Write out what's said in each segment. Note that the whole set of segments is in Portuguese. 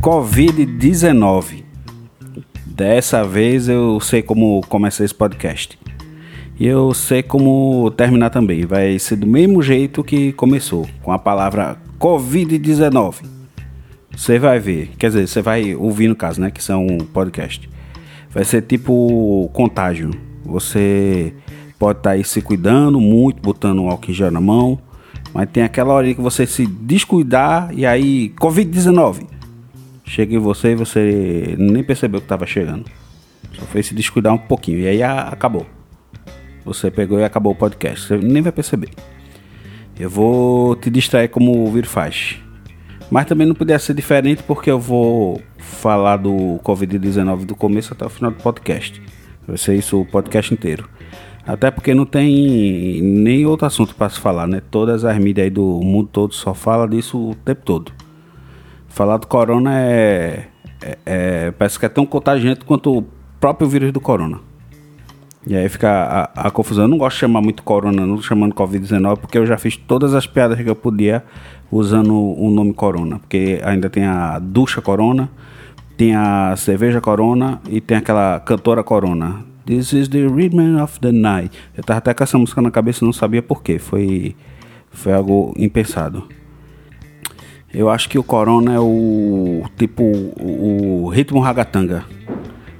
Covid-19. Dessa vez eu sei como começar esse podcast. E eu sei como terminar também. Vai ser do mesmo jeito que começou, com a palavra Covid-19. Você vai ver, quer dizer, você vai ouvir no caso, né? Que são um podcast. Vai ser tipo contágio. Você pode estar tá aí se cuidando muito, botando um álcool em gel na mão. Mas tem aquela hora que você se descuidar e aí, Covid-19 chega em você e você nem percebeu que estava chegando. Só fez se descuidar um pouquinho. E aí acabou. Você pegou e acabou o podcast. Você nem vai perceber. Eu vou te distrair como o vírus faz. Mas também não podia ser diferente porque eu vou falar do Covid-19 do começo até o final do podcast. Vai ser isso o podcast inteiro. Até porque não tem nem outro assunto para se falar, né? Todas as mídias aí do mundo todo só fala disso o tempo todo. Falar do corona é, é, é, Parece que é tão contagiante quanto o próprio vírus do corona. E aí fica a, a confusão. Eu não gosto de chamar muito corona, não chamando Covid-19, porque eu já fiz todas as piadas que eu podia usando o nome corona. Porque ainda tem a ducha corona, tem a cerveja corona e tem aquela cantora corona. This is the rhythm of the night. Eu tava até com essa música na cabeça e não sabia porquê. Foi, foi algo impensado. Eu acho que o Corona é o tipo o, o ritmo ragatanga,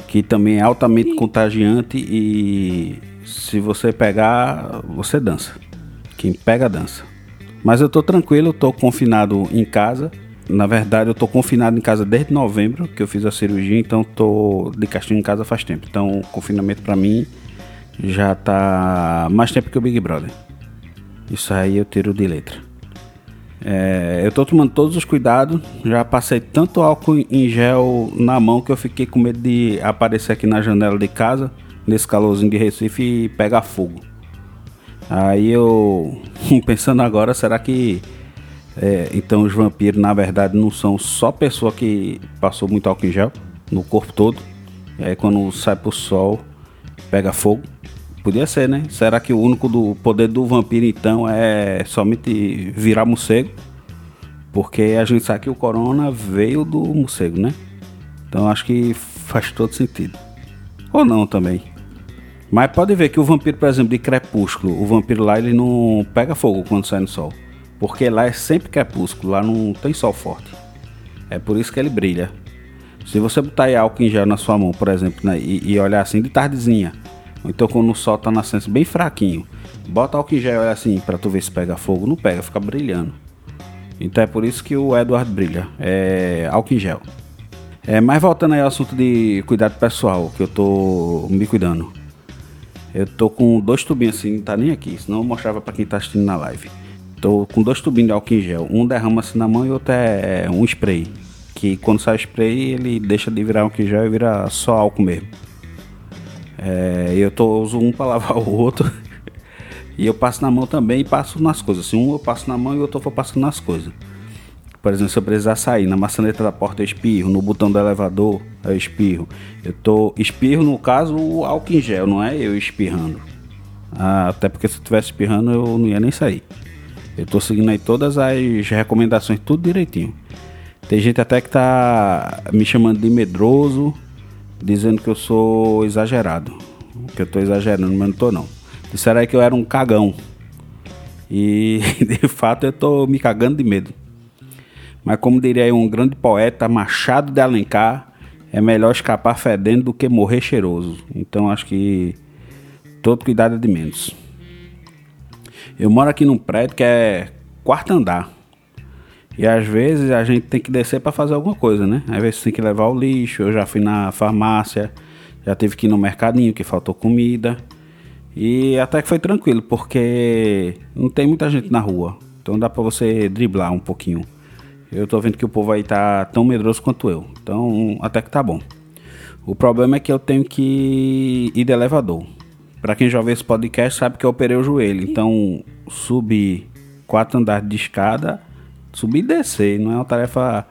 que também é altamente contagiante e se você pegar, você dança. Quem pega dança. Mas eu tô tranquilo, eu tô confinado em casa. Na verdade, eu tô confinado em casa desde novembro, que eu fiz a cirurgia, então tô de castigo em casa faz tempo. Então, o confinamento para mim já tá mais tempo que o Big Brother. Isso aí eu tiro de letra. É, eu tô tomando todos os cuidados. Já passei tanto álcool em gel na mão que eu fiquei com medo de aparecer aqui na janela de casa, nesse calorzinho de Recife, e pegar fogo. Aí eu, pensando agora, será que é, então os vampiros na verdade não são só pessoa que passou muito álcool em gel no corpo todo? E aí quando sai pro sol pega fogo? Podia ser, né? Será que o único do poder do vampiro então é somente virar morcego? Porque a gente sabe que o corona veio do morcego, né? Então acho que faz todo sentido. Ou não também. Mas pode ver que o vampiro, por exemplo, de crepúsculo, o vampiro lá ele não pega fogo quando sai no sol. Porque lá é sempre crepúsculo, lá não tem sol forte. É por isso que ele brilha. Se você botar álcool em gel na sua mão, por exemplo, né, e, e olhar assim de tardezinha, então quando o sol tá nascendo bem fraquinho, bota álcool em gel assim para tu ver se pega fogo, não pega, fica brilhando. Então é por isso que o Edward brilha, é álcool em gel. É, mas voltando aí ao assunto de cuidado pessoal, que eu tô me cuidando. Eu tô com dois tubinhos assim, não tá nem aqui, senão eu mostrava para quem tá assistindo na live. Tô com dois tubinhos de álcool em gel, um derrama assim na mão e outro é um spray. Que quando sai spray ele deixa de virar álcool em gel e vira só álcool mesmo. É, eu tô, uso um para lavar o outro. e eu passo na mão também e passo nas coisas. Assim, um eu passo na mão e o outro eu vou passando nas coisas. Por exemplo, se eu precisar sair na maçaneta da porta, eu espirro. No botão do elevador, eu espirro. Eu tô espirro, no caso, o álcool em gel, não é eu espirrando. Ah, até porque se eu estivesse espirrando, eu não ia nem sair. Eu tô seguindo aí todas as recomendações, tudo direitinho. Tem gente até que tá me chamando de medroso, dizendo que eu sou exagerado. Que eu tô exagerando, mas não tô não. Disseram aí que eu era um cagão. E de fato eu tô me cagando de medo. Mas como diria um grande poeta, Machado de Alencar, é melhor escapar fedendo do que morrer cheiroso. Então acho que todo cuidado é de menos. Eu moro aqui num prédio que é quarto andar. E às vezes a gente tem que descer para fazer alguma coisa, né? Às vezes tem que levar o lixo. Eu já fui na farmácia, já tive que ir no mercadinho que faltou comida. E até que foi tranquilo, porque não tem muita gente na rua. Então dá para você driblar um pouquinho. Eu tô vendo que o povo aí tá tão medroso quanto eu. Então até que tá bom. O problema é que eu tenho que ir de elevador. Para quem já ouviu esse podcast sabe que eu operei o joelho. Então subir quatro andares de escada subir e descer, não é uma tarefa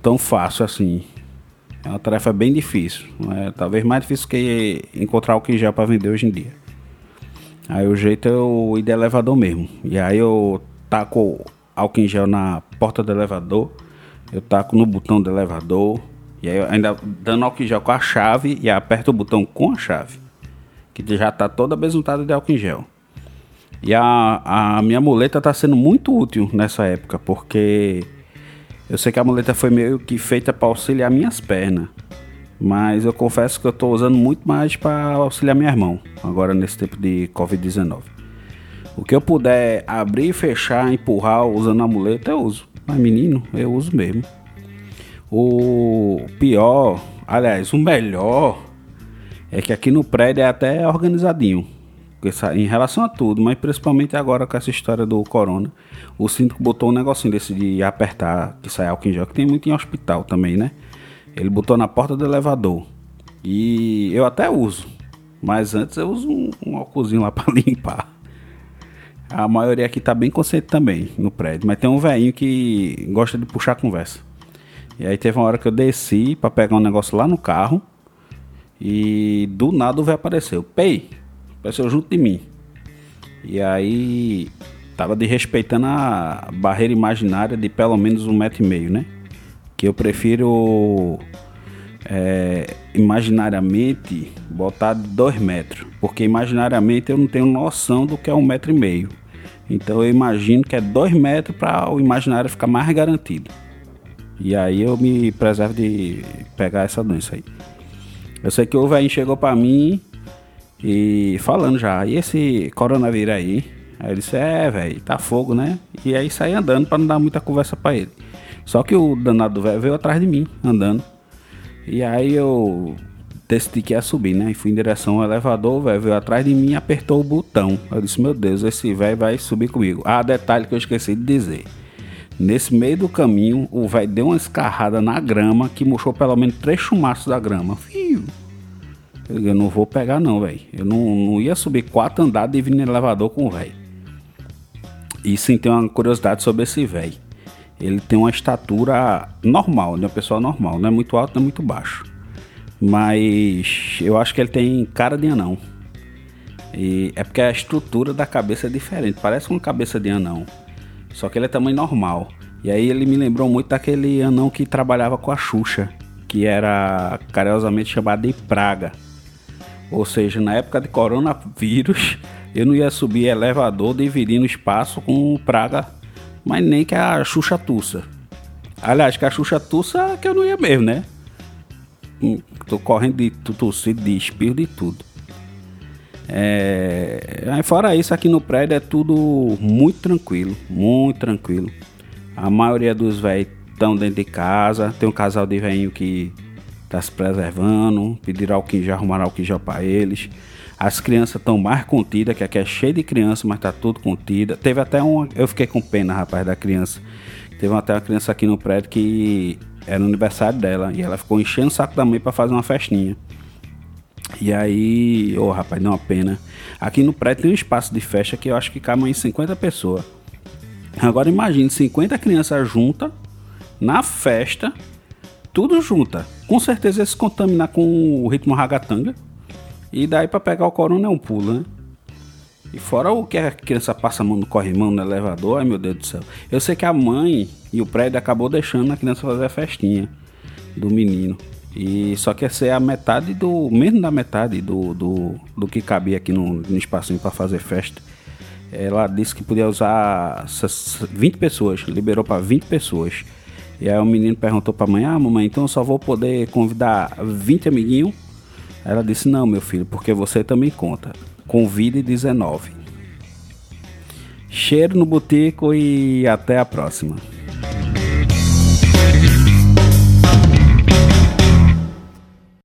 tão fácil assim. É uma tarefa bem difícil. É, talvez mais difícil que encontrar álcool em gel para vender hoje em dia. Aí o jeito é eu ir de elevador mesmo. E aí eu taco álcool em gel na porta do elevador. Eu taco no botão do elevador. E aí ainda dando álcool em gel com a chave e aperto o botão com a chave. Que já está toda besuntada de álcool em gel. E a, a minha muleta está sendo muito útil nessa época, porque eu sei que a muleta foi meio que feita para auxiliar minhas pernas. Mas eu confesso que eu estou usando muito mais para auxiliar minha irmã, agora nesse tempo de Covid-19. O que eu puder abrir, fechar, empurrar usando a muleta, eu uso. Mas menino, eu uso mesmo. O pior, aliás, o melhor é que aqui no prédio é até organizadinho em relação a tudo, mas principalmente agora com essa história do corona. O síndico botou um negocinho desse de apertar, que sai álcool em gel, que tem muito em hospital também, né? Ele botou na porta do elevador. E eu até uso, mas antes eu uso um, um álcoolzinho lá para limpar. A maioria aqui tá bem consciente também no prédio, mas tem um velhinho que gosta de puxar conversa. E aí teve uma hora que eu desci para pegar um negócio lá no carro e do nada o velho apareceu. Pei, apareceu junto de mim. E aí tava desrespeitando a barreira imaginária de pelo menos um metro e meio, né? Que eu prefiro é, imaginariamente botar dois metros, porque imaginariamente eu não tenho noção do que é um metro e meio. Então eu imagino que é dois metros para o imaginário ficar mais garantido. E aí eu me preservo de pegar essa doença aí. Eu sei que o velho chegou para mim e falando já, e esse coronavírus aí? Aí ele disse, é, velho, tá fogo, né? E aí saí andando para não dar muita conversa para ele. Só que o danado do velho veio atrás de mim, andando. E aí eu decidi que ia subir, né? E fui em direção ao elevador, o velho veio atrás de mim e apertou o botão. Eu disse, meu Deus, esse velho vai subir comigo. Ah, detalhe que eu esqueci de dizer. Nesse meio do caminho, o velho deu uma escarrada na grama que murchou pelo menos três chumaços da grama. Fio. Eu não vou pegar não, velho. Eu não, não ia subir quatro andares e vir no elevador com o velho. E sim, tem uma curiosidade sobre esse velho. Ele tem uma estatura normal, né? Uma pessoa normal. Não é muito alto, não é muito baixo. Mas eu acho que ele tem cara de anão. E é porque a estrutura da cabeça é diferente. Parece uma cabeça de anão. Só que ele é tamanho normal. E aí ele me lembrou muito daquele anão que trabalhava com a Xuxa. Que era carinhosamente chamado de Praga. Ou seja, na época de coronavírus, eu não ia subir elevador dividindo espaço com praga, mas nem que a Xuxa Tussa. Aliás, que a Xuxa Tussa que eu não ia mesmo, né? Hum, tô correndo de tossido, de espirro, de tudo. É... Fora isso, aqui no prédio é tudo muito tranquilo, muito tranquilo. A maioria dos velhos estão dentro de casa. Tem um casal de velhinho que tá se preservando, pediram álcool em gel, arrumaram álcool em gel para eles. As crianças estão mais contidas, que aqui é cheio de criança, mas tá tudo contida. Teve até um, eu fiquei com pena, rapaz, da criança. Teve até uma criança aqui no prédio que era o aniversário dela e ela ficou enchendo o saco da mãe para fazer uma festinha. E aí, ô oh, rapaz, deu uma pena. Aqui no prédio tem um espaço de festa que eu acho que cabe em 50 pessoas. Agora imagine 50 crianças juntas na festa tudo junta. Com certeza ia se contaminar com o ritmo ragatanga. E daí para pegar o corona é um pulo, né? E fora o que a criança passa a mão no corrimão no elevador, ai meu Deus do céu. Eu sei que a mãe e o prédio acabou deixando a criança fazer a festinha do menino. E só que essa é a metade do. Mesmo da metade do, do, do que cabia aqui no, no espacinho para fazer festa. Ela disse que podia usar 20 pessoas, liberou para 20 pessoas. E aí o menino perguntou pra mãe: Ah, mamãe, então eu só vou poder convidar 20 amiguinhos? Ela disse: Não, meu filho, porque você também conta. Convide 19. Cheiro no boteco e até a próxima.